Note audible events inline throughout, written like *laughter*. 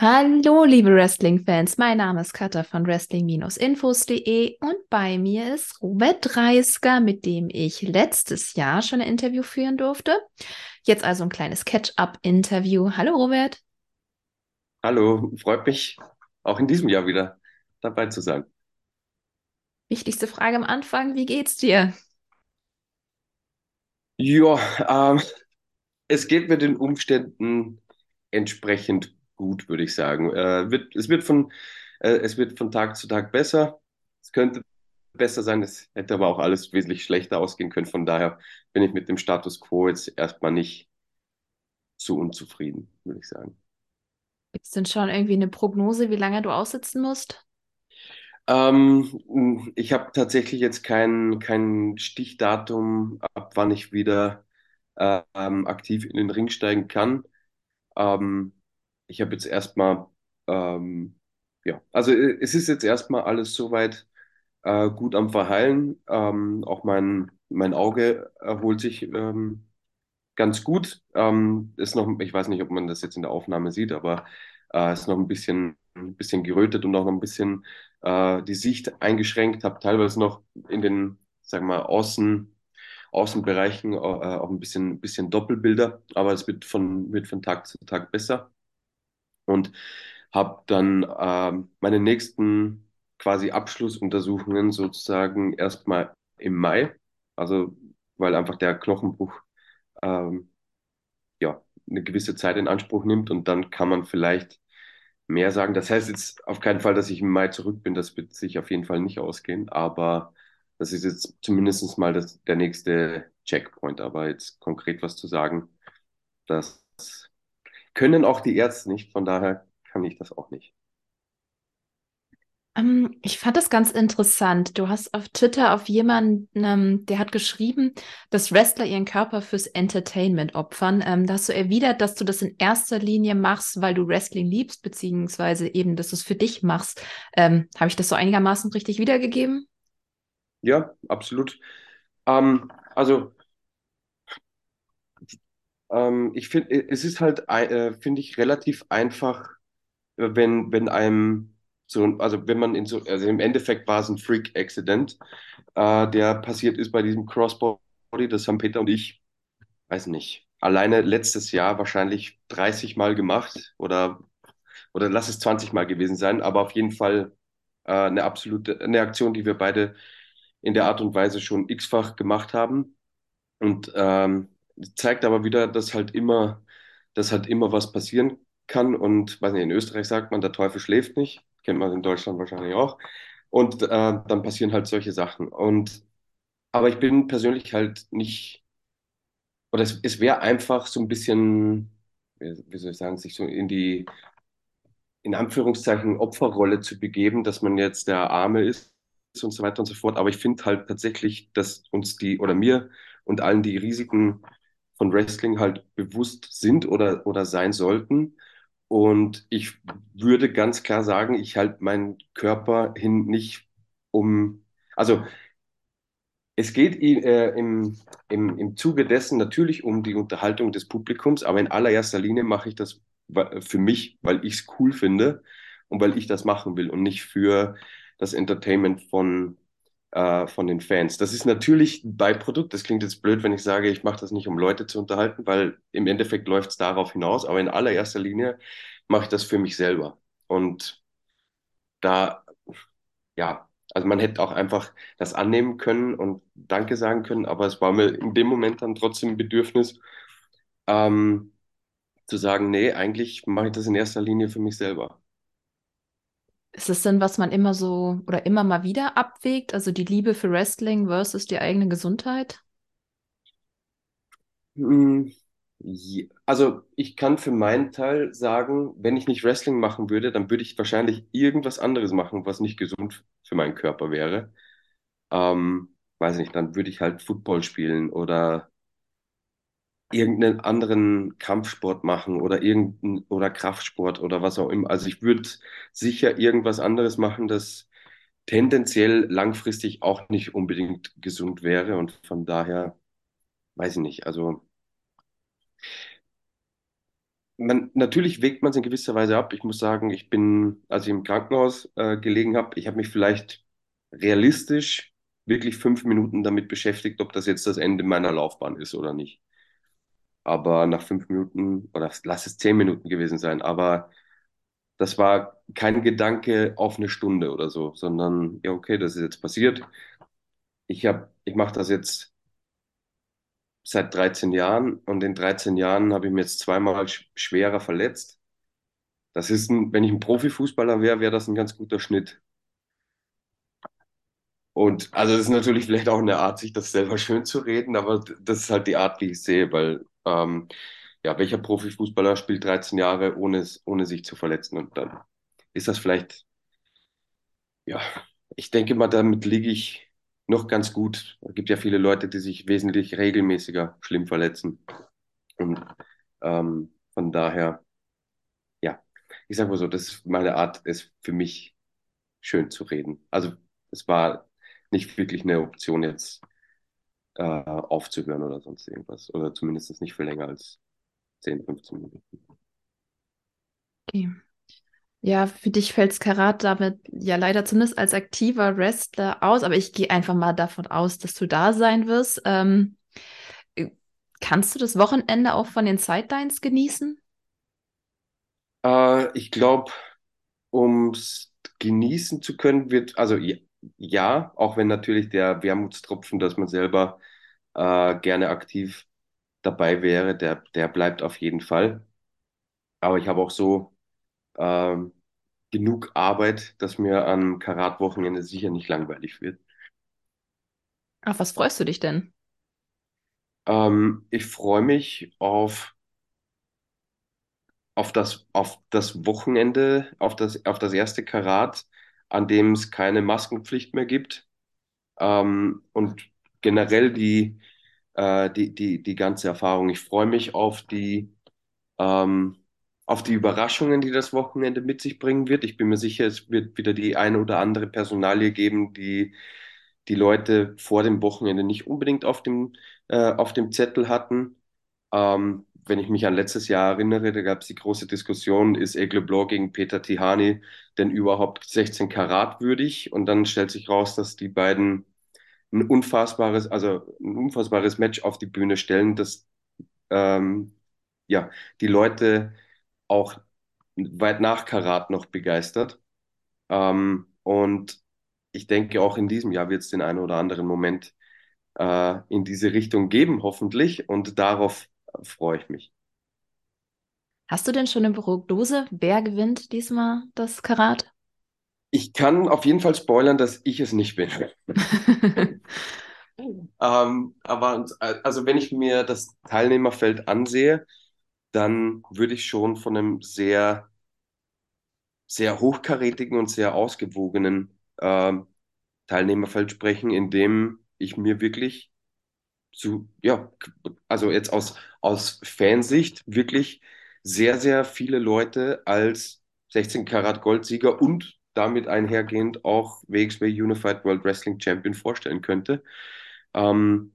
Hallo, liebe Wrestling-Fans. Mein Name ist Katha von Wrestling-Infos.de und bei mir ist Robert Dreisker, mit dem ich letztes Jahr schon ein Interview führen durfte. Jetzt also ein kleines Catch-up-Interview. Hallo, Robert. Hallo, freut mich auch in diesem Jahr wieder dabei zu sein. Wichtigste Frage am Anfang: Wie geht's dir? Ja, ähm, es geht mir den Umständen entsprechend gut, würde ich sagen. Äh, wird, es wird von, äh, es wird von Tag zu Tag besser. Es könnte besser sein, es hätte aber auch alles wesentlich schlechter ausgehen können. Von daher bin ich mit dem Status quo jetzt erstmal nicht so unzufrieden, würde ich sagen. Gibt's denn schon irgendwie eine Prognose, wie lange du aussitzen musst? Ähm, ich habe tatsächlich jetzt kein, kein Stichdatum, ab wann ich wieder äh, ähm, aktiv in den Ring steigen kann. Ähm, ich habe jetzt erstmal, ähm, ja, also äh, es ist jetzt erstmal alles soweit äh, gut am Verheilen. Ähm, auch mein, mein Auge erholt sich ähm, ganz gut. Ähm, ist noch, ich weiß nicht, ob man das jetzt in der Aufnahme sieht, aber äh, ist noch ein bisschen, ein bisschen gerötet und auch noch ein bisschen äh, die Sicht eingeschränkt. Habe teilweise noch in den, sagen wir mal, Außen, Außenbereichen äh, auch ein bisschen, bisschen Doppelbilder, aber es wird von, wird von Tag zu Tag besser. Und habe dann ähm, meine nächsten quasi Abschlussuntersuchungen sozusagen erstmal im Mai, also weil einfach der Knochenbruch ähm, ja, eine gewisse Zeit in Anspruch nimmt und dann kann man vielleicht mehr sagen. Das heißt jetzt auf keinen Fall, dass ich im Mai zurück bin, das wird sich auf jeden Fall nicht ausgehen, aber das ist jetzt zumindest mal das, der nächste Checkpoint. Aber jetzt konkret was zu sagen, das können auch die Ärzte nicht, von daher kann ich das auch nicht. Ähm, ich fand das ganz interessant. Du hast auf Twitter auf jemanden, ähm, der hat geschrieben, dass Wrestler ihren Körper fürs Entertainment opfern. Ähm, da hast du erwidert, dass du das in erster Linie machst, weil du Wrestling liebst, beziehungsweise eben, dass du es für dich machst. Ähm, habe ich das so einigermaßen richtig wiedergegeben? Ja, absolut. Ähm, also ähm, ich finde, es ist halt, äh, finde ich, relativ einfach, äh, wenn, wenn einem so, also wenn man in so, also im Endeffekt war es ein Freak-Accident, äh, der passiert ist bei diesem Crossbody, das haben Peter und ich, weiß nicht, alleine letztes Jahr wahrscheinlich 30 Mal gemacht oder, oder lass es 20 Mal gewesen sein, aber auf jeden Fall äh, eine absolute, eine Aktion, die wir beide in der Art und Weise schon x-fach gemacht haben. Und ähm, zeigt aber wieder, dass halt immer, dass halt immer was passieren kann. Und weiß nicht, in Österreich sagt man, der Teufel schläft nicht. Kennt man in Deutschland wahrscheinlich auch. Und äh, dann passieren halt solche Sachen. Und aber ich bin persönlich halt nicht, oder es, es wäre einfach so ein bisschen, wie, soll ich sagen, sich so in die, in Anführungszeichen, Opferrolle zu begeben, dass man jetzt der Arme ist und so weiter und so fort. Aber ich finde halt tatsächlich, dass uns die oder mir und allen die Risiken von Wrestling halt bewusst sind oder, oder sein sollten. Und ich würde ganz klar sagen, ich halte meinen Körper hin nicht um, also es geht äh, im, im, im Zuge dessen natürlich um die Unterhaltung des Publikums, aber in allererster Linie mache ich das für mich, weil ich es cool finde und weil ich das machen will und nicht für das Entertainment von, äh, von den Fans. Das ist natürlich ein Beiprodukt. Das klingt jetzt blöd, wenn ich sage, ich mache das nicht, um Leute zu unterhalten, weil im Endeffekt läuft es darauf hinaus. Aber in allererster Linie mache ich das für mich selber. Und da, ja, also man hätte auch einfach das annehmen können und Danke sagen können, aber es war mir in dem Moment dann trotzdem ein Bedürfnis, ähm, zu sagen, nee, eigentlich mache ich das in erster Linie für mich selber. Ist es denn, was man immer so oder immer mal wieder abwägt? Also die Liebe für Wrestling versus die eigene Gesundheit? Je- Also ich kann für meinen Teil sagen, wenn ich nicht Wrestling machen würde, dann würde ich wahrscheinlich irgendwas anderes machen, was nicht gesund für meinen Körper wäre. Ähm, weiß nicht, dann würde ich halt Football spielen oder irgendeinen anderen Kampfsport machen oder irgendein oder Kraftsport oder was auch immer. Also ich würde sicher irgendwas anderes machen, das tendenziell langfristig auch nicht unbedingt gesund wäre und von daher weiß ich nicht. Also man, natürlich wägt man es in gewisser Weise ab. Ich muss sagen, ich bin, als ich im Krankenhaus äh, gelegen habe, ich habe mich vielleicht realistisch wirklich fünf Minuten damit beschäftigt, ob das jetzt das Ende meiner Laufbahn ist oder nicht. Aber nach fünf Minuten, oder lass es zehn Minuten gewesen sein, aber das war kein Gedanke auf eine Stunde oder so, sondern ja, okay, das ist jetzt passiert. Ich habe, ich mache das jetzt seit 13 Jahren und in 13 Jahren habe ich mir jetzt zweimal sch schwerer verletzt. Das ist ein, wenn ich ein Profifußballer wäre, wäre das ein ganz guter Schnitt. Und also das ist natürlich *laughs* vielleicht auch eine Art, sich das selber schön zu reden, aber das ist halt die Art, wie ich sehe, weil ähm, ja, welcher Profifußballer spielt 13 Jahre ohne, ohne sich zu verletzen? Und dann ist das vielleicht, ja, ich denke mal, damit liege ich noch ganz gut. Es gibt ja viele Leute, die sich wesentlich regelmäßiger schlimm verletzen. Und ähm, von daher, ja, ich sage mal so, das ist meine Art, es für mich schön zu reden. Also es war nicht wirklich eine Option, jetzt äh, aufzuhören oder sonst irgendwas. Oder zumindest nicht für länger als 10, 15 Minuten. Okay. Ja, für dich fällt Karat damit ja leider zumindest als aktiver Wrestler aus, aber ich gehe einfach mal davon aus, dass du da sein wirst. Ähm, äh, kannst du das Wochenende auch von den Sidelines genießen? Äh, ich glaube, um es genießen zu können, wird, also ja, ja, auch wenn natürlich der Wermutstropfen, dass man selber äh, gerne aktiv dabei wäre, der, der bleibt auf jeden Fall. Aber ich habe auch so ähm, genug Arbeit, dass mir am Karat-Wochenende sicher nicht langweilig wird. Auf was freust du dich denn? Ähm, ich freue mich auf, auf das, auf das Wochenende, auf das, auf das erste Karat, an dem es keine Maskenpflicht mehr gibt. Ähm, und generell die, äh, die, die, die ganze Erfahrung. Ich freue mich auf die, ähm, auf die Überraschungen, die das Wochenende mit sich bringen wird. Ich bin mir sicher, es wird wieder die eine oder andere Personalie geben, die die Leute vor dem Wochenende nicht unbedingt auf dem, äh, auf dem Zettel hatten. Ähm, wenn ich mich an letztes Jahr erinnere, da gab es die große Diskussion, ist Aigle Blanc gegen Peter Tihani denn überhaupt 16 Karat würdig? Und dann stellt sich raus, dass die beiden ein unfassbares, also ein unfassbares Match auf die Bühne stellen, das ähm, ja, die Leute auch weit nach Karat noch begeistert. Ähm, und ich denke, auch in diesem Jahr wird es den einen oder anderen Moment äh, in diese Richtung geben, hoffentlich. Und darauf freue ich mich. Hast du denn schon eine Prognose, wer gewinnt diesmal das Karat? Ich kann auf jeden Fall spoilern, dass ich es nicht bin. *laughs* Ähm, aber also wenn ich mir das Teilnehmerfeld ansehe, dann würde ich schon von einem sehr, sehr hochkarätigen und sehr ausgewogenen ähm, Teilnehmerfeld sprechen, in dem ich mir wirklich zu, ja, also jetzt aus, aus Fansicht wirklich sehr, sehr viele Leute als 16 Karat Goldsieger und damit einhergehend auch WXW Unified World Wrestling Champion vorstellen könnte. Ähm,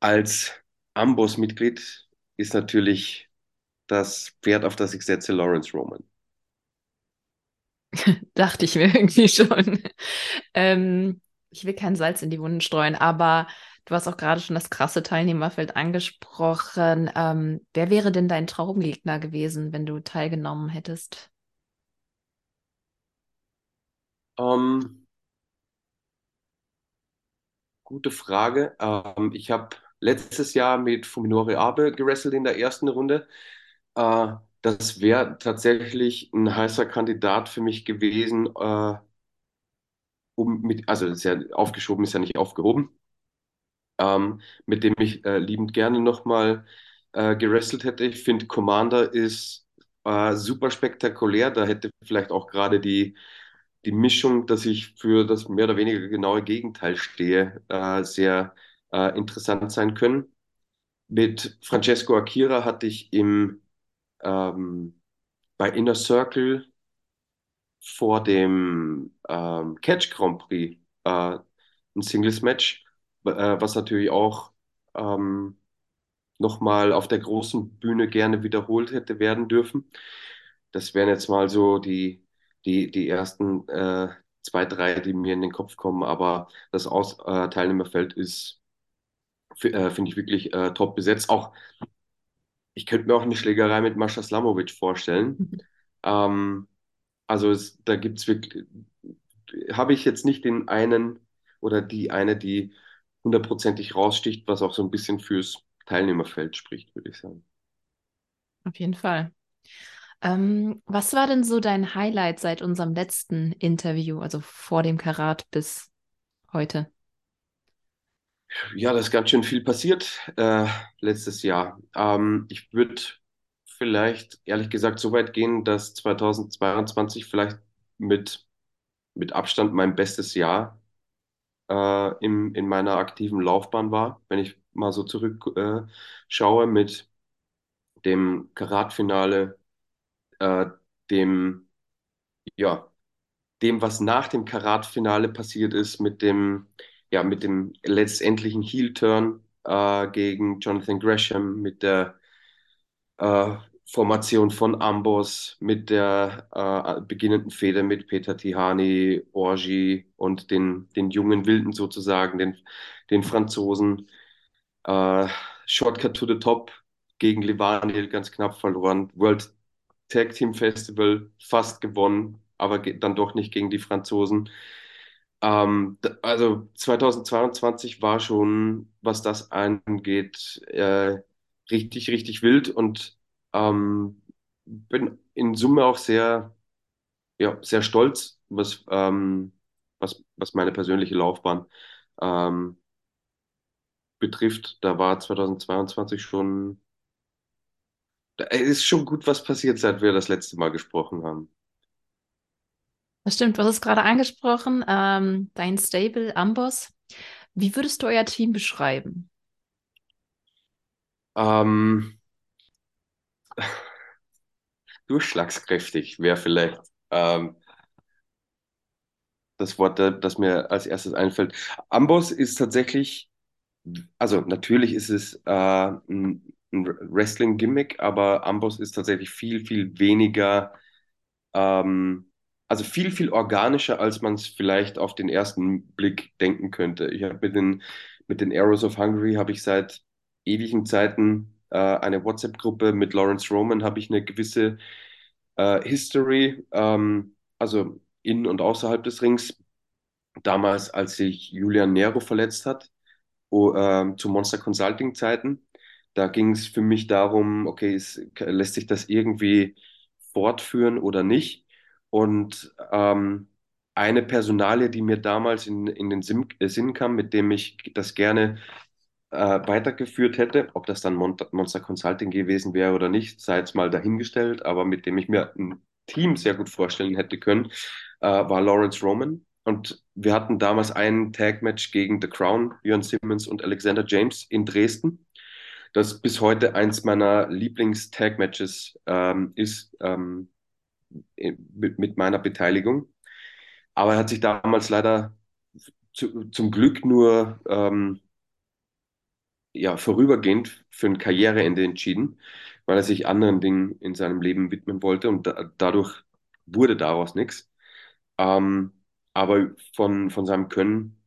als Amboss-Mitglied ist natürlich das Pferd, auf das ich setze, Lawrence Roman. *laughs* Dachte ich mir irgendwie schon. *laughs* Ähm, ich will kein Salz in die Wunden streuen, aber du hast auch gerade schon das krasse Teilnehmerfeld angesprochen. Ähm, wer wäre denn dein Traumgegner gewesen, wenn du teilgenommen hättest? Ähm, gute Frage. Ähm, ich habe letztes Jahr mit Fuminori Abe gewrestelt in der ersten Runde. Äh, das wäre tatsächlich ein heißer Kandidat für mich gewesen, äh, um mit, also ist ja aufgeschoben, ist ja nicht aufgehoben, ähm, mit dem ich äh, liebend gerne nochmal äh, gewrestelt hätte. Ich finde, Commander ist äh, super spektakulär. Da hätte vielleicht auch gerade die, die Mischung, dass ich für das mehr oder weniger genaue Gegenteil stehe, äh, sehr äh, interessant sein können. Mit Francesco Akira hatte ich im ähm, bei Inner Circle vor dem ähm, Catch Grand Prix äh, ein Singles Match, was natürlich auch ähm, nochmal auf der großen Bühne gerne wiederholt hätte werden dürfen. Das wären jetzt mal so die, die, die ersten äh, zwei, drei, die mir in den Kopf kommen. Aber das Aus äh, Teilnehmerfeld ist, äh, finde ich, wirklich äh, top besetzt. Auch ich könnte mir auch eine Schlägerei mit Mascha Slamovic vorstellen. *laughs* Ähm, also es, da gibt es wirklich, habe ich jetzt nicht den einen oder die eine, die hundertprozentig raussticht, was auch so ein bisschen fürs Teilnehmerfeld spricht, würde ich sagen. Auf jeden Fall. Ähm, was war denn so dein Highlight seit unserem letzten Interview, also vor dem Karat bis heute? Ja, da ist ganz schön viel passiert äh, letztes Jahr. Ähm, ich würde vielleicht ehrlich gesagt so weit gehen, dass 2022 vielleicht mit, mit Abstand mein bestes Jahr äh, im, in meiner aktiven Laufbahn war, wenn ich mal so zurückschaue äh, mit dem Karatfinale, äh, dem, ja, dem, was nach dem Karatfinale passiert ist, mit dem, ja, mit dem letztendlichen Heel-Turn äh, gegen Jonathan Gresham, mit der äh, Formation von Amboss, mit der äh, beginnenden Fehde mit Peter Tihani, Orgi und den, den jungen Wilden sozusagen, den, den Franzosen. Äh, Shortcut to the Top gegen Livanil ganz knapp verloren. World Tag Team Festival fast gewonnen, aber dann doch nicht gegen die Franzosen. Ähm, also 2022 war schon, was das angeht, äh, richtig, richtig wild und ähm, bin in Summe auch sehr, ja, sehr stolz, was, ähm, was, was meine persönliche Laufbahn ähm, betrifft. Da war 2022 schon, da ist schon gut was passiert, seit wir das letzte Mal gesprochen haben. Das stimmt, du hast es gerade angesprochen, ähm, dein Stable, Amboss. Wie würdest du euer Team beschreiben? Ähm, *laughs* durchschlagskräftig wäre vielleicht ähm, das Wort, das mir als erstes einfällt. Amboss ist tatsächlich, also natürlich ist es äh, ein, Wrestling-Gimmick, aber Amboss ist tatsächlich viel, viel weniger, ähm, also viel, viel organischer, als man es vielleicht auf den ersten Blick denken könnte. Ich habe mit den, mit den Arrows of Hungary habe ich seit ewigen Zeiten äh, eine WhatsApp-Gruppe mit Lawrence Roman, habe ich eine gewisse äh, History, ähm, also in und außerhalb des Rings. Damals, als sich Julian Nero verletzt hat, oh, äh, zu Monster Consulting Zeiten, da ging es für mich darum, okay, es, lässt sich das irgendwie fortführen oder nicht? Und ähm, eine Personalie, die mir damals in, in den Sinn, äh, Sinn kam, mit dem ich das gerne äh, weitergeführt hätte. Ob das dann Mon Monster Consulting gewesen wäre oder nicht, sei jetzt mal dahingestellt, aber mit dem ich mir ein Team sehr gut vorstellen hätte können, äh, war Lawrence Roman. Und wir hatten damals ein Tag-Match gegen The Crown, Björn Simmons und Alexander James in Dresden. Das bis heute eins meiner Lieblings-Tag-Matches ähm, ist, ähm, mit, mit meiner Beteiligung. Aber er hat sich damals leider zu, zum Glück nur ähm, ja, vorübergehend für ein Karriereende entschieden, weil er sich anderen Dingen in seinem Leben widmen wollte und da, dadurch wurde daraus nichts. Ähm, aber von, von seinem Können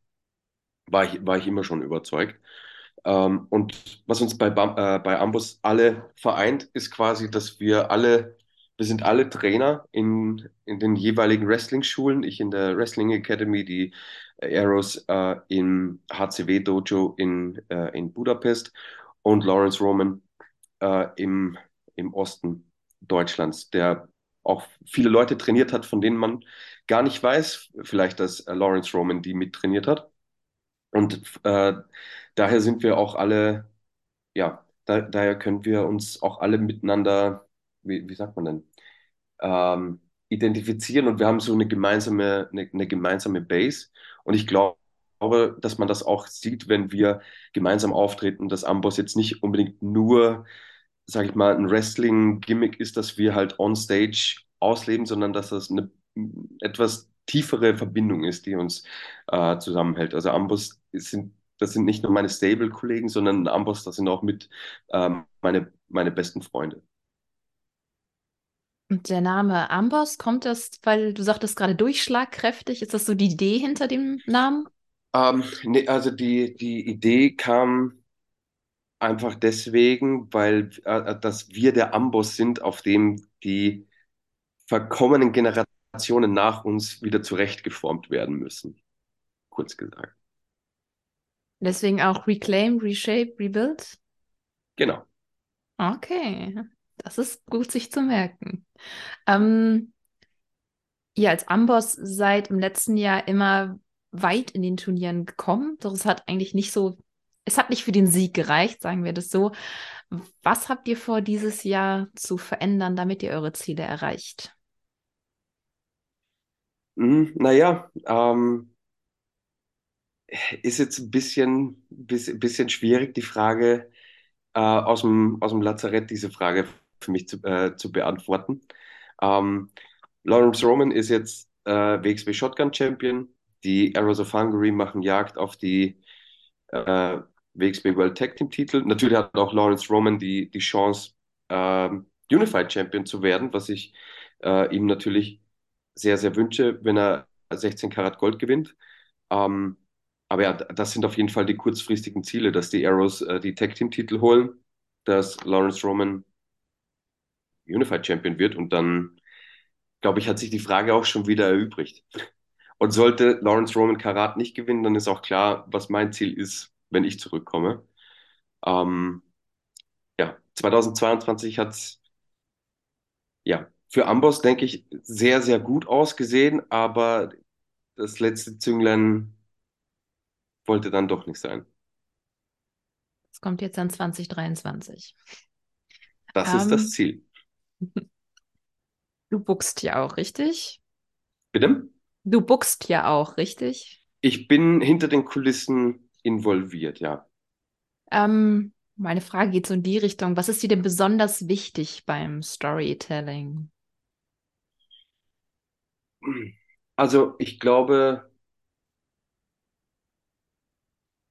war ich, war ich immer schon überzeugt. Ähm, und was uns bei, äh, bei Ambus alle vereint, ist quasi, dass wir alle, wir sind alle Trainer in, in den jeweiligen Wrestling-Schulen. Ich in der Wrestling Academy, die Arrows äh, im HCW Dojo in, äh, in Budapest und Lawrence Roman äh, im, im Osten Deutschlands, der auch viele Leute trainiert hat, von denen man gar nicht weiß, vielleicht, dass äh, Lawrence Roman die mittrainiert hat. Und äh, daher sind wir auch alle, ja, da, daher können wir uns auch alle miteinander, wie, wie sagt man denn, ähm, identifizieren und wir haben so eine gemeinsame, eine, eine gemeinsame Base. Und ich glaube, dass man das auch sieht, wenn wir gemeinsam auftreten, dass Amboss jetzt nicht unbedingt nur, sage ich mal, ein Wrestling-Gimmick ist, dass wir halt on stage ausleben, sondern dass das eine etwas tiefere Verbindung ist, die uns äh, zusammenhält. Also Amboss sind, das sind nicht nur meine Stable-Kollegen, sondern Amboss, das sind auch mit ähm, meine, meine besten Freunde. Und der Name Amboss, kommt das, weil du sagtest gerade durchschlagkräftig, ist das so die Idee hinter dem Namen? Ähm, nee, also die, die Idee kam einfach deswegen, weil äh, dass wir der Amboss sind, auf dem die verkommenen Generationen nach uns wieder zurechtgeformt werden müssen. Kurz gesagt. Deswegen auch Reclaim, Reshape, Rebuild? Genau. Okay, das ist gut sich zu merken. Ähm, ihr als Amboss seid im letzten Jahr immer weit in den Turnieren gekommen, doch es hat eigentlich nicht so, es hat nicht für den Sieg gereicht, sagen wir das so. Was habt ihr vor, dieses Jahr zu verändern, damit ihr eure Ziele erreicht? Hm, naja, ähm, ist jetzt ein bisschen, bisschen, schwierig, die Frage äh, aus dem, aus dem Lazarett, diese Frage für mich zu, äh, zu beantworten. Ähm, Lawrence Roman ist jetzt äh, WXW Shotgun Champion. Die Arrows of Hungary machen Jagd auf die äh, WXW World Tag Team Titel. Natürlich hat auch Lawrence Roman die, die Chance, äh, Unified Champion zu werden, was ich äh, ihm natürlich sehr, sehr wünsche, wenn er 16 Karat Gold gewinnt. Ähm, aber ja, das sind auf jeden Fall die kurzfristigen Ziele, dass die Arrows äh, die Tag Team Titel holen, dass Lawrence Roman Unified Champion wird und dann, glaube ich, hat sich die Frage auch schon wieder erübrigt. Und sollte Lawrence Roman Karat nicht gewinnen, dann ist auch klar, was mein Ziel ist, wenn ich zurückkomme. Ähm, ja, 2022 hat es ja, für Amboss, denke ich, sehr, sehr gut ausgesehen, aber das letzte Zünglein wollte dann doch nicht sein. Es kommt jetzt an 2023. Das ähm, ist das Ziel. Du buchst ja auch, richtig? Bitte? Du buchst ja auch, richtig? Ich bin hinter den Kulissen involviert, ja. Ähm, meine Frage geht so in die Richtung. Was ist dir denn besonders wichtig beim Storytelling? Also ich glaube,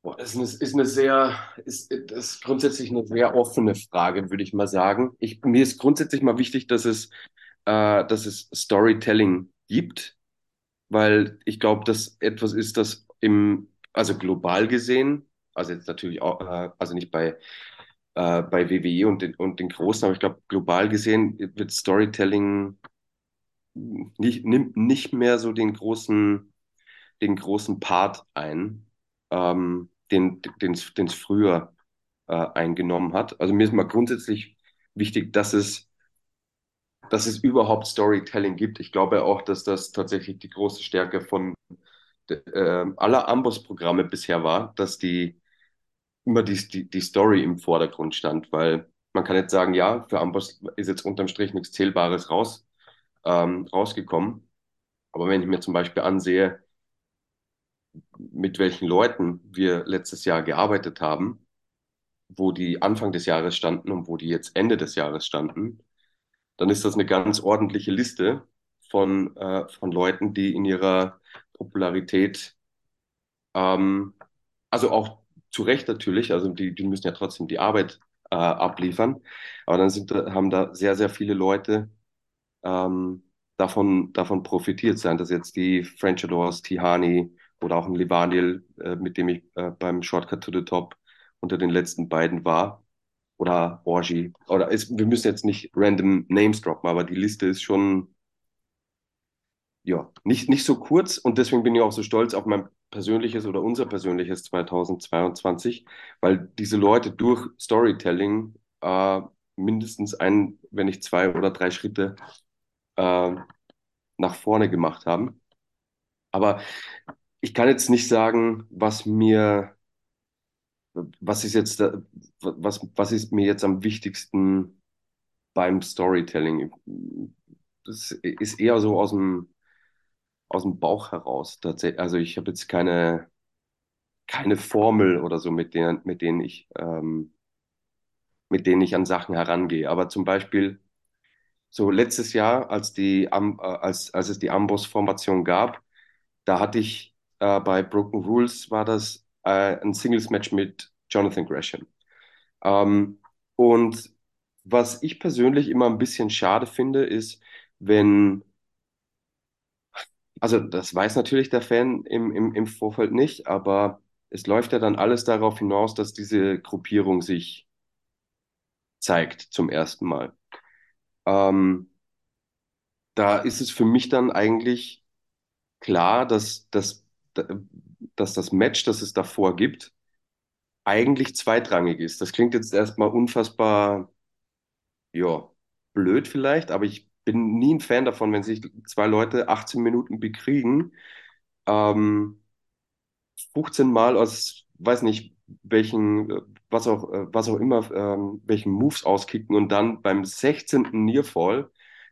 boah, das ist eine, ist eine sehr, ist, ist grundsätzlich eine sehr offene Frage, würde ich mal sagen. Ich, mir ist grundsätzlich mal wichtig, dass es, äh, dass es Storytelling gibt, weil ich glaube, dass etwas ist, das im, also global gesehen, also jetzt natürlich auch, äh, also nicht bei, äh, bei WWE und den, und den Großen, aber ich glaube, global gesehen wird Storytelling nicht, nimmt nicht mehr so den großen, den großen Part ein, ähm, den es früher äh, eingenommen hat. Also mir ist mal grundsätzlich wichtig, dass es, dass es überhaupt Storytelling gibt. Ich glaube auch, dass das tatsächlich die große Stärke von äh, aller Amboss-Programme bisher war, dass die immer die, die, die Story im Vordergrund stand, weil man kann jetzt sagen, ja, für Amboss ist jetzt unterm Strich nichts Zählbares raus, ähm, rausgekommen. Aber wenn ich mir zum Beispiel ansehe, mit welchen Leuten wir letztes Jahr gearbeitet haben, wo die Anfang des Jahres standen und wo die jetzt Ende des Jahres standen, dann ist das eine ganz ordentliche Liste von, äh, von Leuten, die in ihrer Popularität, ähm, also auch zu Recht natürlich, also die, die müssen ja trotzdem die Arbeit äh, abliefern, aber dann sind, haben da sehr, sehr viele Leute ähm, davon, davon profitiert, seien das jetzt die French Adors, Tihani oder auch ein Livaniel, äh, mit dem ich äh, beim Shortcut to the Top unter den letzten beiden war. Oder Orgi. Oder ist, wir müssen jetzt nicht random Names droppen, aber die Liste ist schon ja, nicht, nicht so kurz und deswegen bin ich auch so stolz auf mein persönliches oder unser persönliches 2022, weil diese Leute durch Storytelling äh, mindestens ein, wenn nicht zwei oder drei Schritte äh, nach vorne gemacht haben. Aber ich kann jetzt nicht sagen, was mir, was ist jetzt, was, was ist mir jetzt am wichtigsten beim Storytelling? Das ist eher so aus dem, aus dem Bauch heraus. Also ich habe jetzt keine, keine Formel oder so, mit denen, mit denen ich, ähm, mit denen ich an Sachen herangehe. Aber zum Beispiel so letztes Jahr, als, die, äh, als, als es die Amboss-Formation gab, da hatte ich äh, bei Broken Rules war das, äh, ein Singles-Match mit Jonathan Gresham. Ähm, und was ich persönlich immer ein bisschen schade finde, ist, wenn, also das weiß natürlich der Fan im, im, im Vorfeld nicht, aber es läuft ja dann alles darauf hinaus, dass diese Gruppierung sich zeigt zum ersten Mal. Ähm, da ist es für mich dann eigentlich klar, dass, dass, dass das Match, das es davor gibt, eigentlich zweitrangig ist. Das klingt jetzt erstmal unfassbar, ja, blöd vielleicht, aber ich bin nie ein Fan davon, wenn sich zwei Leute 18 Minuten bekriegen, ähm, 15 Mal aus, weiß nicht, welchen, was auch, was auch immer, ähm, welchen Moves auskicken und dann beim 16. Nearfall,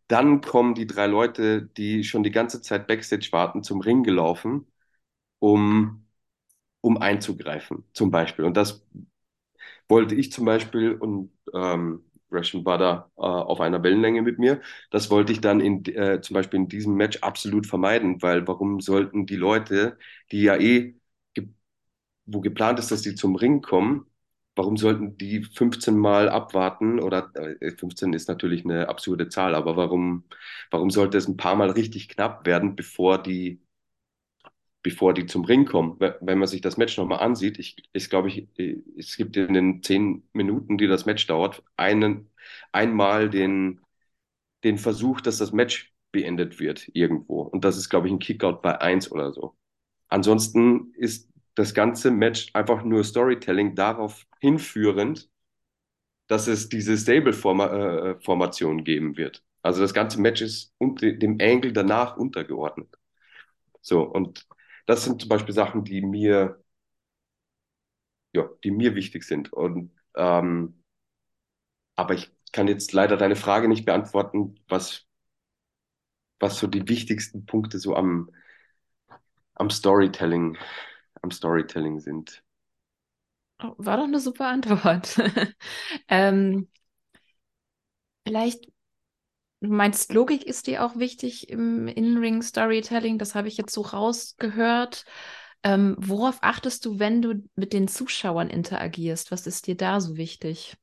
dann kommen die drei Leute, die schon die ganze Zeit Backstage warten, zum Ring gelaufen, um, um einzugreifen, zum Beispiel. Und das wollte ich zum Beispiel und ähm, Russian Butter äh, auf einer Wellenlänge mit mir. Das wollte ich dann in, äh, zum Beispiel in diesem Match absolut vermeiden, weil warum sollten die Leute, die ja eh, ge wo geplant ist, dass die zum Ring kommen, warum sollten die 15 Mal abwarten? Oder äh, 15 ist natürlich eine absurde Zahl, aber warum, warum sollte es ein paar Mal richtig knapp werden, bevor die bevor die zum Ring kommen. Wenn man sich das Match nochmal ansieht, ich, ich glaube, ich, es gibt in den zehn Minuten, die das Match dauert, einen, einmal den, den Versuch, dass das Match beendet wird irgendwo. Und das ist, glaube ich, ein Kickout bei eins oder so. Ansonsten ist das ganze Match einfach nur Storytelling darauf hinführend, dass es diese Stable-Formation äh, geben wird. Also das ganze Match ist dem Angle danach untergeordnet. So, und das sind zum Beispiel Sachen, die mir, ja, die mir wichtig sind. Und, ähm, aber ich kann jetzt leider deine Frage nicht beantworten, was, was so die wichtigsten Punkte so am, am Storytelling, am Storytelling sind. Oh, war doch eine super Antwort. *laughs* ähm, vielleicht Du meinst, Logik ist dir auch wichtig im In-Ring-Storytelling? Das habe ich jetzt so rausgehört. Ähm, worauf achtest du, wenn du mit den Zuschauern interagierst? Was ist dir da so wichtig?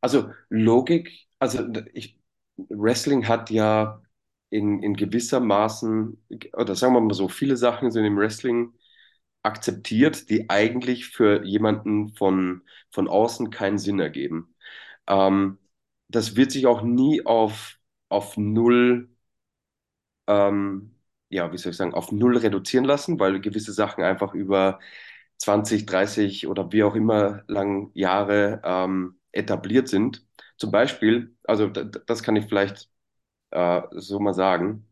Also Logik, also ich, Wrestling hat ja in, in gewisser Maßen, oder sagen wir mal so, viele Sachen sind im Wrestling akzeptiert, die eigentlich für jemanden von, von außen keinen Sinn ergeben. Ähm, das wird sich auch nie auf, auf null, ähm, ja, wie soll ich sagen, auf null reduzieren lassen, weil gewisse Sachen einfach über 20, 30 oder wie auch immer lang Jahre ähm, etabliert sind. Zum Beispiel, also das kann ich vielleicht äh, so mal sagen,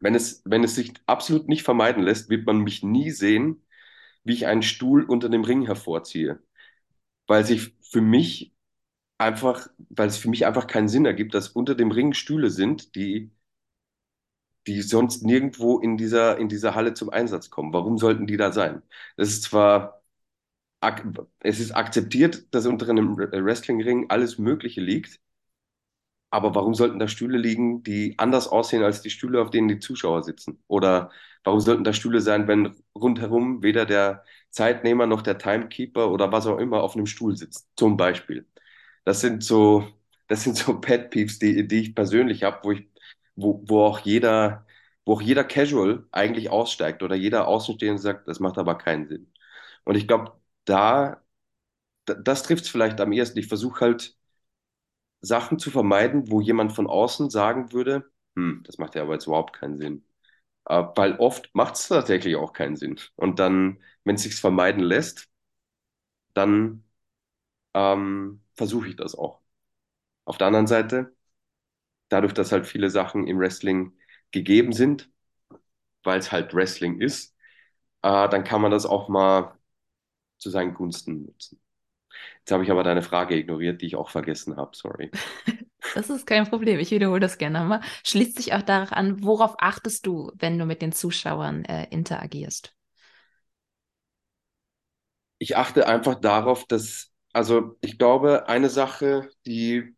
wenn es, wenn es sich absolut nicht vermeiden lässt, wird man mich nie sehen, wie ich einen Stuhl unter dem Ring hervorziehe. Weil sich für mich einfach, weil es für mich einfach keinen Sinn ergibt, dass unter dem Ring Stühle sind, die, die sonst nirgendwo in dieser, in dieser Halle zum Einsatz kommen. Warum sollten die da sein? Das ist zwar, es ist akzeptiert, dass unter einem Wrestlingring alles Mögliche liegt, aber warum sollten da Stühle liegen, die anders aussehen als die Stühle, auf denen die Zuschauer sitzen? Oder warum sollten da Stühle sein, wenn rundherum weder der Zeitnehmer noch der Timekeeper oder was auch immer auf einem Stuhl sitzt? Zum Beispiel. Das sind so, das sind so *laughs* Pet Peeves, die, die ich persönlich habe, wo ich, wo, wo auch jeder, wo auch jeder Casual eigentlich aussteigt oder jeder Außenstehende sagt, das macht aber keinen Sinn. Und ich glaube, da, das trifft es vielleicht am ehesten. Ich versuche halt Sachen zu vermeiden, wo jemand von außen sagen würde, hm, das macht ja aber jetzt überhaupt keinen Sinn. Äh, weil oft macht es tatsächlich auch keinen Sinn. Und dann, wenn es sich vermeiden lässt, dann ähm, versuche ich das auch. Auf der anderen Seite, dadurch, dass halt viele Sachen im Wrestling gegeben sind, weil es halt Wrestling ist, äh, dann kann man das auch mal zu seinen Gunsten nutzen. Jetzt habe ich aber deine Frage ignoriert, die ich auch vergessen habe, sorry. *laughs* Das ist kein Problem, ich wiederhole das gerne mal. Schließt sich auch darauf an, worauf achtest du, wenn du mit den Zuschauern äh, interagierst? Ich achte einfach darauf, dass also ich glaube, eine Sache, die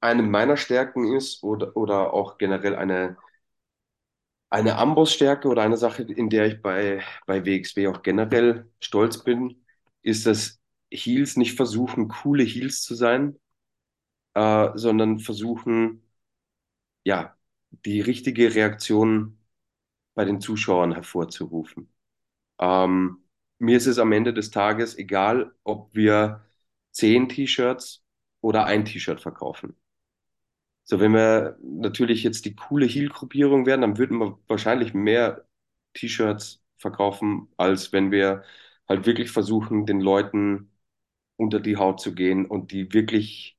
eine meiner Stärken ist oder, oder auch generell eine, Eine Ambossstärke oder eine Sache, in der ich bei, bei WXW auch generell stolz bin, ist, dass Heels nicht versuchen, coole Heels zu sein, äh, sondern versuchen, ja, die richtige Reaktion bei den Zuschauern hervorzurufen. Ähm, mir ist es am Ende des Tages egal, ob wir zehn T-Shirts oder ein T-Shirt verkaufen. So, wenn wir natürlich jetzt die coole Heel-Gruppierung wären, dann würden wir wahrscheinlich mehr T-Shirts verkaufen, als wenn wir halt wirklich versuchen, den Leuten unter die Haut zu gehen und die wirklich,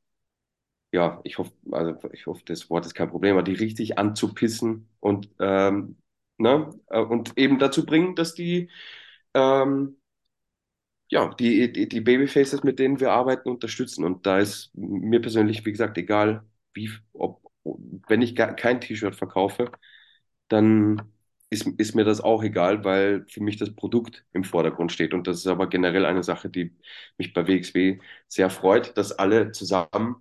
ja, ich hoffe, also ich hoffe, das Wort ist kein Problem, aber die richtig anzupissen und, ähm, ne, äh, und eben dazu bringen, dass die, ähm, ja, die, die, die Babyfaces, mit denen wir arbeiten, unterstützen. Und da ist mir persönlich, wie gesagt, egal, wie, ob, wenn ich kein T-Shirt verkaufe, dann ist, ist mir das auch egal, weil für mich das Produkt im Vordergrund steht. Und das ist aber generell eine Sache, die mich bei WXW sehr freut, dass alle zusammen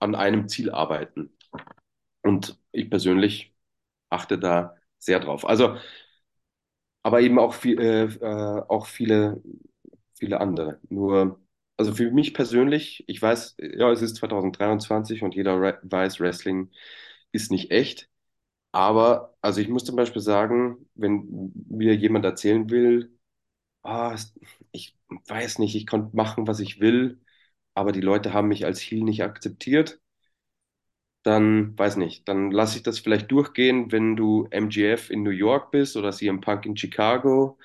an einem Ziel arbeiten. Und ich persönlich achte da sehr drauf. Also, aber eben auch, viel, äh, äh, auch viele, viele andere. Nur, also für mich persönlich, ich weiß, ja, es ist 2023 und jeder weiß, Wrestling ist nicht echt. Aber, also ich muss zum Beispiel sagen, wenn mir jemand erzählen will, ah, ich weiß nicht, ich konnte machen, was ich will, aber die Leute haben mich als Heel nicht akzeptiert, dann weiß nicht, dann lasse ich das vielleicht durchgehen, wenn du MGF in New York bist oder CM Punk in Chicago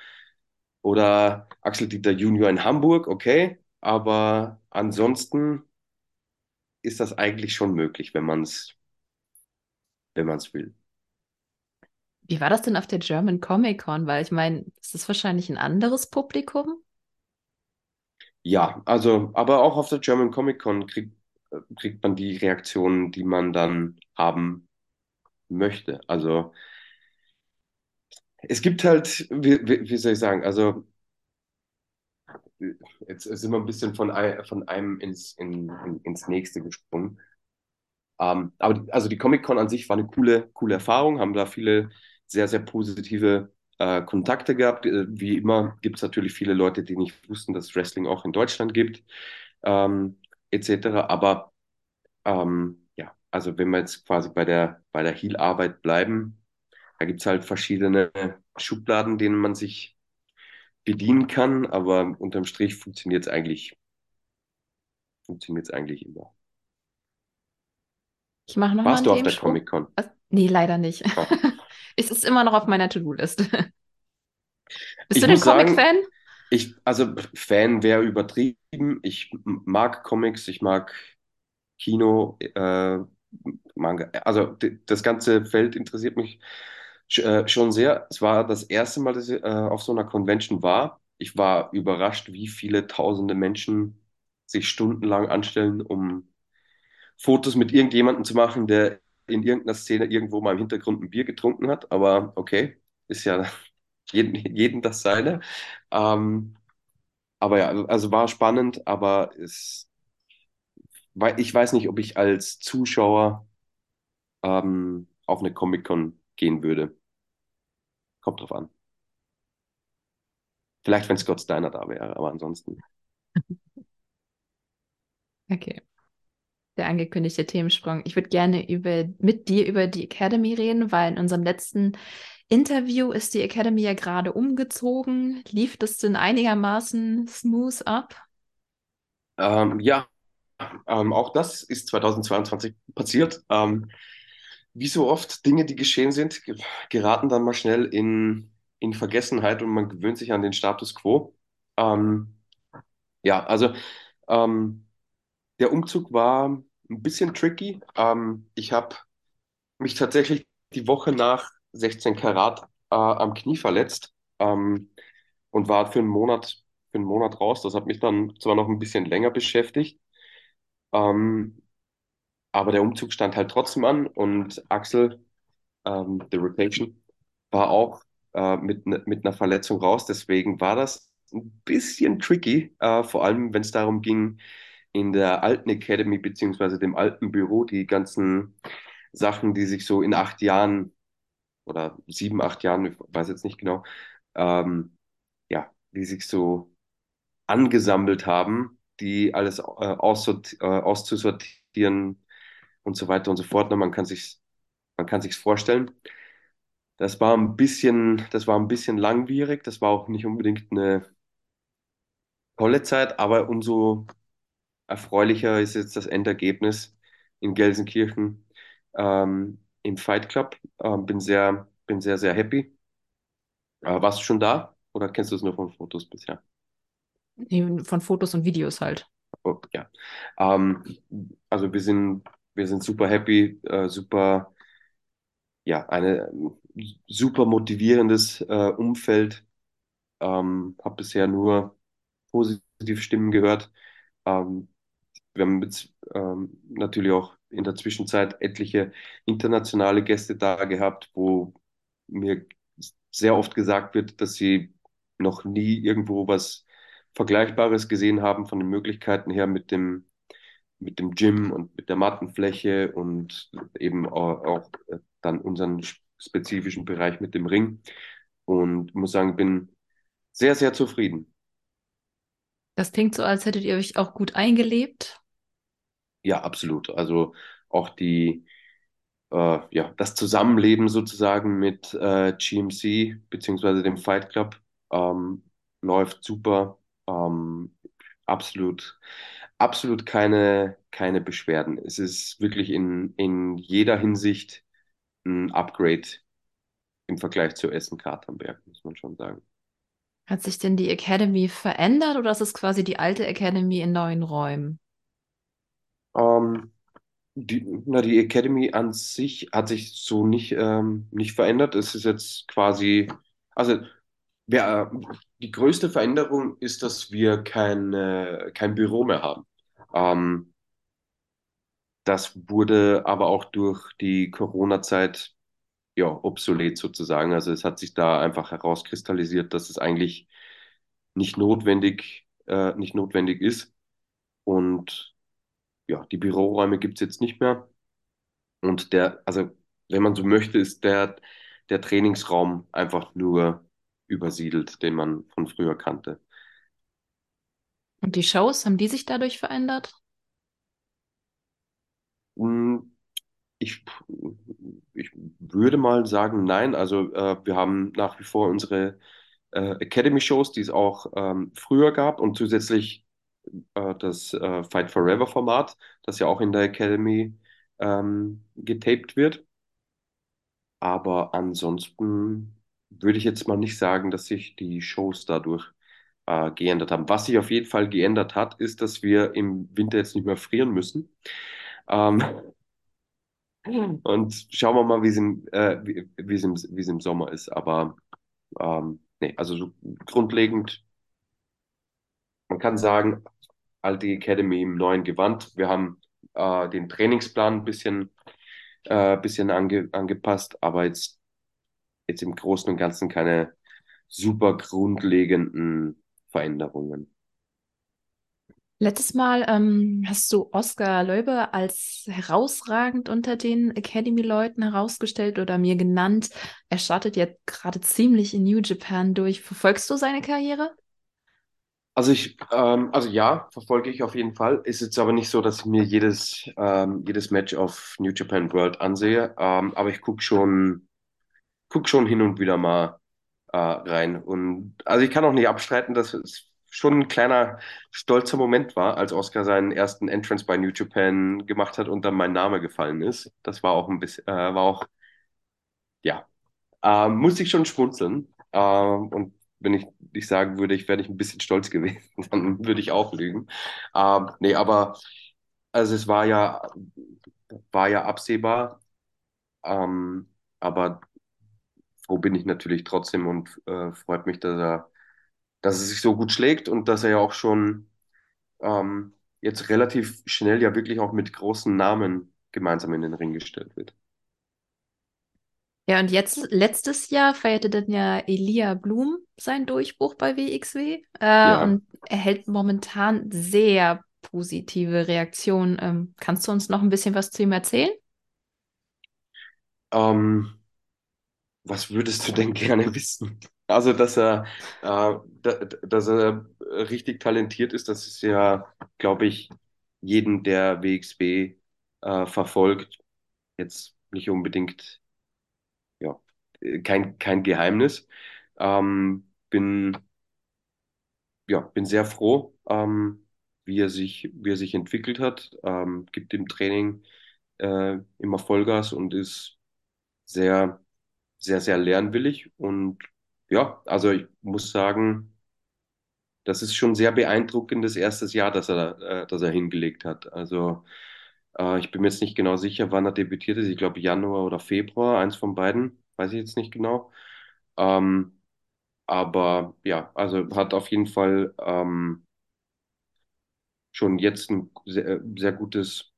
oder Axel Dieter Junior in Hamburg, okay, aber ansonsten ist das eigentlich schon möglich, wenn man es, wenn man es will. Wie war das denn auf der German Comic Con? Weil ich meine, es ist wahrscheinlich ein anderes Publikum. Ja, also, aber auch auf der German Comic Con kriegt, kriegt man die Reaktionen, die man dann haben möchte. Also, es gibt halt, wie, wie, wie soll ich sagen, also, jetzt sind wir ein bisschen von, von einem ins, in, in, ins nächste gesprungen. Ähm, aber die, also die Comic-Con an sich war eine coole, coole Erfahrung, haben da viele sehr, sehr positive äh, Kontakte gehabt. Äh, wie immer gibt es natürlich viele Leute, die nicht wussten, dass es Wrestling auch in Deutschland gibt, ähm, etc. Aber ähm, ja, also wenn wir jetzt quasi bei der, bei der Heel-Arbeit bleiben, da gibt es halt verschiedene Schubladen, denen man sich bedienen kann, aber unterm Strich funktioniert es eigentlich, funktioniert es eigentlich immer. Ich mache nochmal Warst einen du auf der. Comic-Con? Nee, leider nicht. Ah. *laughs* Es ist immer noch auf meiner To-Do-Liste. *laughs* Bist Ich du denn Comic-Fan? Ich, also Fan wäre übertrieben. Ich mag Comics, ich mag Kino, äh, Manga. Also das ganze Feld interessiert mich äh, schon sehr. Es war das erste Mal, dass ich äh, auf so einer Convention war. Ich war überrascht, wie viele tausende Menschen sich stundenlang anstellen, um Fotos mit irgendjemandem zu machen, der in irgendeiner Szene irgendwo mal im Hintergrund ein Bier getrunken hat. Aber okay, ist ja jeden, jeden das seine. Ähm, aber ja, also war spannend, aber es, ich weiß nicht, ob ich als Zuschauer ähm, auf eine Comic-Con gehen würde. Kommt drauf an. Vielleicht, wenn Scott Steiner da wäre, aber ansonsten. *laughs* Okay. Der angekündigte Themensprung. Ich würde gerne über, mit dir über die Academy reden, weil in unserem letzten Interview ist die Academy ja gerade umgezogen. Lief das denn einigermaßen smooth ab? Ähm, ja, ähm, auch das ist 2022 passiert. Ähm, wie so oft Dinge, die geschehen sind, ge- geraten dann mal schnell in, in Vergessenheit und man gewöhnt sich an den Status quo. Ähm, ja, also ähm, der Umzug war ein bisschen tricky. Ähm, ich habe mich tatsächlich die Woche nach 16 Karat äh, am Knie verletzt ähm, und war für einen Monat, für einen Monat raus. Das hat mich dann zwar noch ein bisschen länger beschäftigt, ähm, aber der Umzug stand halt trotzdem an und Axel, ähm, The Rotation, war auch äh, mit, ne- mit einer Verletzung raus. Deswegen war das ein bisschen tricky, äh, vor allem wenn es darum ging, in der alten Academy beziehungsweise dem alten Büro die ganzen Sachen, die sich so in acht Jahren oder sieben, acht Jahren, ich weiß jetzt nicht genau, ähm, ja, die sich so angesammelt haben, die alles äh, äh, auszusortieren und so weiter und so fort. Na, man kann sich, man kann sich's vorstellen. Das war ein bisschen, das war ein bisschen langwierig. Das war auch nicht unbedingt eine tolle Zeit, aber umso erfreulicher ist jetzt das Endergebnis in Gelsenkirchen ähm, im Fight Club. Ähm, bin sehr, bin sehr, sehr happy. Äh, warst du schon da oder kennst du es nur von Fotos bisher? Nee, Von Fotos und Videos halt. Oh, ja. Ähm, also wir sind, wir sind super happy, äh, super, ja, eine super motivierendes äh, Umfeld. Ähm, habe bisher nur positive Stimmen gehört. Ähm, wir haben jetzt ähm, natürlich auch in der Zwischenzeit etliche internationale Gäste da gehabt, wo mir sehr oft gesagt wird, dass sie noch nie irgendwo was Vergleichbares gesehen haben von den Möglichkeiten her mit dem, mit dem Gym und mit der Mattenfläche und eben auch, auch dann unseren spezifischen Bereich mit dem Ring. Und muss sagen, bin sehr, sehr zufrieden. Das klingt so, als hättet ihr euch auch gut eingelebt. Ja, absolut. Also auch die, äh, ja, das Zusammenleben sozusagen mit äh, GMC beziehungsweise dem Fight Club ähm, läuft super. Ähm, absolut, absolut keine, keine Beschwerden. Es ist wirklich in, in jeder Hinsicht ein Upgrade im Vergleich zu Essen-Katernberg, muss man schon sagen. Hat sich denn die Academy verändert oder ist es quasi die alte Academy in neuen Räumen? Ähm, die, na, die Academy an sich hat sich so nicht, ähm, nicht verändert. Es ist jetzt quasi, also wir, äh, die größte Veränderung ist, dass wir kein, äh, kein Büro mehr haben. Ähm, das wurde aber auch durch die Corona-Zeit ja, obsolet sozusagen. Also es hat sich da einfach herauskristallisiert, dass es eigentlich nicht notwendig, äh, nicht notwendig ist. Und ja, die Büroräume gibt es jetzt nicht mehr. Und der, also wenn man so möchte, ist der, der Trainingsraum einfach nur übersiedelt, den man von früher kannte. Und die Shows, haben die sich dadurch verändert? Hm, Ich, ich würde mal sagen, nein. Also äh, wir haben nach wie vor unsere äh, Academy-Shows, die es auch ähm, früher gab und zusätzlich äh, das äh, Fight Forever-Format, das ja auch in der Academy ähm, getaped wird. Aber ansonsten würde ich jetzt mal nicht sagen, dass sich die Shows dadurch äh, geändert haben. Was sich auf jeden Fall geändert hat, ist, dass wir im Winter jetzt nicht mehr frieren müssen. Ähm, *laughs* und schauen wir mal, wie es im, äh, wie, wie es im, wie es im Sommer ist. Aber ähm, nee, also so grundlegend, man kann sagen, alte Academy im neuen Gewand. Wir haben äh, den Trainingsplan ein bisschen, äh, bisschen ange, angepasst, aber jetzt, jetzt im Großen und Ganzen keine super grundlegenden Veränderungen. Letztes Mal ähm, hast du Oskar Leube als herausragend unter den Academy-Leuten herausgestellt oder mir genannt. Er startet jetzt gerade ziemlich in New Japan durch. Verfolgst du seine Karriere? Also ich, ähm, also ja, verfolge ich auf jeden Fall. Ist jetzt aber nicht so, dass ich mir jedes, ähm, jedes Match auf New Japan World ansehe. Ähm, aber ich gucke schon, guck schon hin und wieder mal äh, rein. Und also ich kann auch nicht abstreiten, dass es schon ein kleiner stolzer Moment war, als Oscar seinen ersten Entrance bei New Japan gemacht hat und dann mein Name gefallen ist. Das war auch ein bisschen, äh, war auch, ja, äh, musste ich schon schmunzeln. Äh, und wenn ich nicht sagen würde, ich wäre nicht ein bisschen stolz gewesen, *laughs* dann würde ich auch lügen. Äh, nee, aber also es war ja, war ja absehbar. Ähm, aber froh bin ich natürlich trotzdem und äh, freut mich, dass er, dass er sich so gut schlägt und dass er ja auch schon ähm, jetzt relativ schnell ja wirklich auch mit großen Namen gemeinsam in den Ring gestellt wird. Ja, und jetzt, letztes Jahr feierte dann ja Elia Blum seinen Durchbruch bei WXW äh, Ja, und erhält momentan sehr positive Reaktionen. Ähm, kannst du uns noch ein bisschen was zu ihm erzählen? ähm, was würdest du denn *laughs* gerne wissen? Also, dass er, äh, da, dass er richtig talentiert ist, das ist ja, glaube ich, jeden, der WXW äh, verfolgt, jetzt nicht unbedingt, kein, kein Geheimnis. Ähm, bin, ja, bin sehr froh, ähm, wie er sich, wie er sich entwickelt hat, ähm, gibt im Training äh, immer Vollgas und ist sehr, sehr, sehr lernwillig. Und ja, also ich muss sagen, das ist schon sehr beeindruckendes erstes Jahr, das er, äh, das er hingelegt hat. Also äh, ich bin mir jetzt nicht genau sicher, wann er debütiert ist. Ich glaube Januar oder Februar, eins von beiden, weiß ich jetzt nicht genau. Ähm, aber ja, also hat auf jeden Fall ähm, schon jetzt ein sehr, sehr gutes,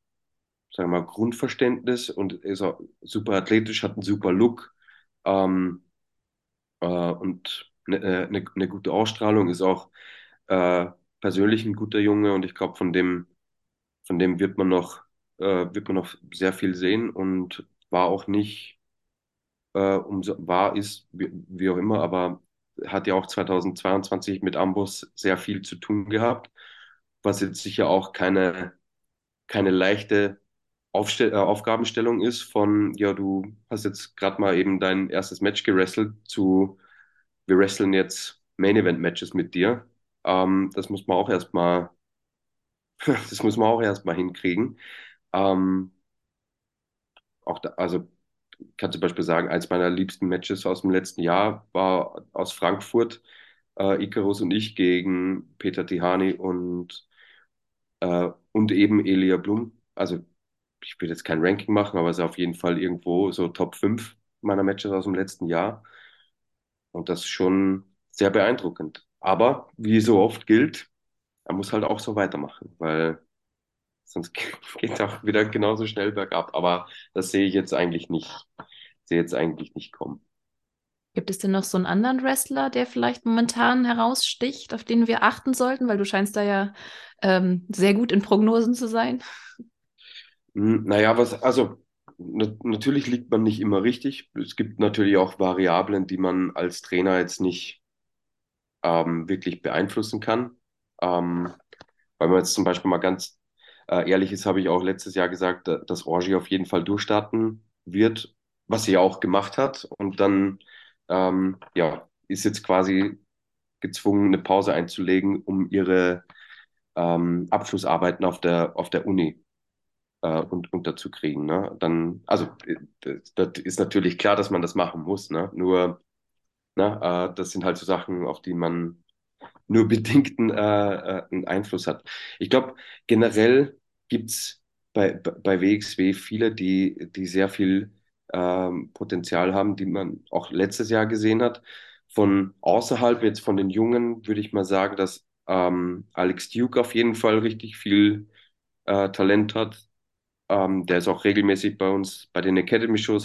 sagen wir mal, Grundverständnis und ist auch super athletisch, hat einen super Look. Ähm, äh, und eine, äh, eine, eine gute Ausstrahlung, ist auch äh, persönlich ein guter Junge und ich glaube, von dem, von dem wird man noch, äh, wird man noch sehr viel sehen und war auch nicht, äh, umso, war, ist, wie, wie auch immer, aber hat ja auch 2022 mit Ambos sehr viel zu tun gehabt, was jetzt sicher auch keine, keine leichte Aufstell äh, Aufgabenstellung ist von, ja, du hast jetzt gerade mal eben dein erstes Match gewrestelt zu wir wresteln jetzt Main Event Matches mit dir. Ähm, das muss man auch erstmal, *laughs* das muss man auch erstmal hinkriegen. Ähm, auch da, also kann zum Beispiel sagen, eins meiner liebsten Matches aus dem letzten Jahr war aus Frankfurt, äh, Icarus und ich gegen Peter Tihani und, äh, und eben Elia Blum. Also ich will jetzt kein Ranking machen, aber es ist auf jeden Fall irgendwo so Top 5 meiner Matches aus dem letzten Jahr. Und das ist schon sehr beeindruckend. Aber wie so oft gilt, er muss halt auch so weitermachen, weil sonst *laughs* geht es auch wieder genauso schnell bergab. Aber das sehe ich jetzt eigentlich nicht, sehe jetzt eigentlich nicht kommen. Gibt es denn noch so einen anderen Wrestler, der vielleicht momentan heraussticht, auf den wir achten sollten? Weil du scheinst da ja ähm, sehr gut in Prognosen zu sein. Hm, Naja, was, also na, natürlich liegt man nicht immer richtig. Es gibt natürlich auch Variablen, die man als Trainer jetzt nicht ähm, wirklich beeinflussen kann. Ähm, weil man jetzt zum Beispiel mal ganz äh, ehrlich ist, habe ich auch letztes Jahr gesagt, da- dass Orgi auf jeden Fall durchstarten wird, was sie auch gemacht hat. Und dann ähm, ja, ist jetzt quasi gezwungen, eine Pause einzulegen, um ihre ähm, Abschlussarbeiten auf der, auf der Uni äh, und, unterzukriegen. Ne? Dann, also äh, das, das ist natürlich klar, dass man das machen muss. Ne? Nur, ne, äh, das sind halt so Sachen, auf die man nur *laughs* bedingten äh, äh, Einfluss hat. Ich glaube, generell gibt's bei, bei WXW viele, die, die sehr viel ähm, Potenzial haben, die man auch letztes Jahr gesehen hat. Von außerhalb, jetzt von den Jungen, würde ich mal sagen, dass ähm, Alex Duke auf jeden Fall richtig viel äh, Talent hat. Ähm, der ist auch regelmäßig bei uns bei den Academy-Shows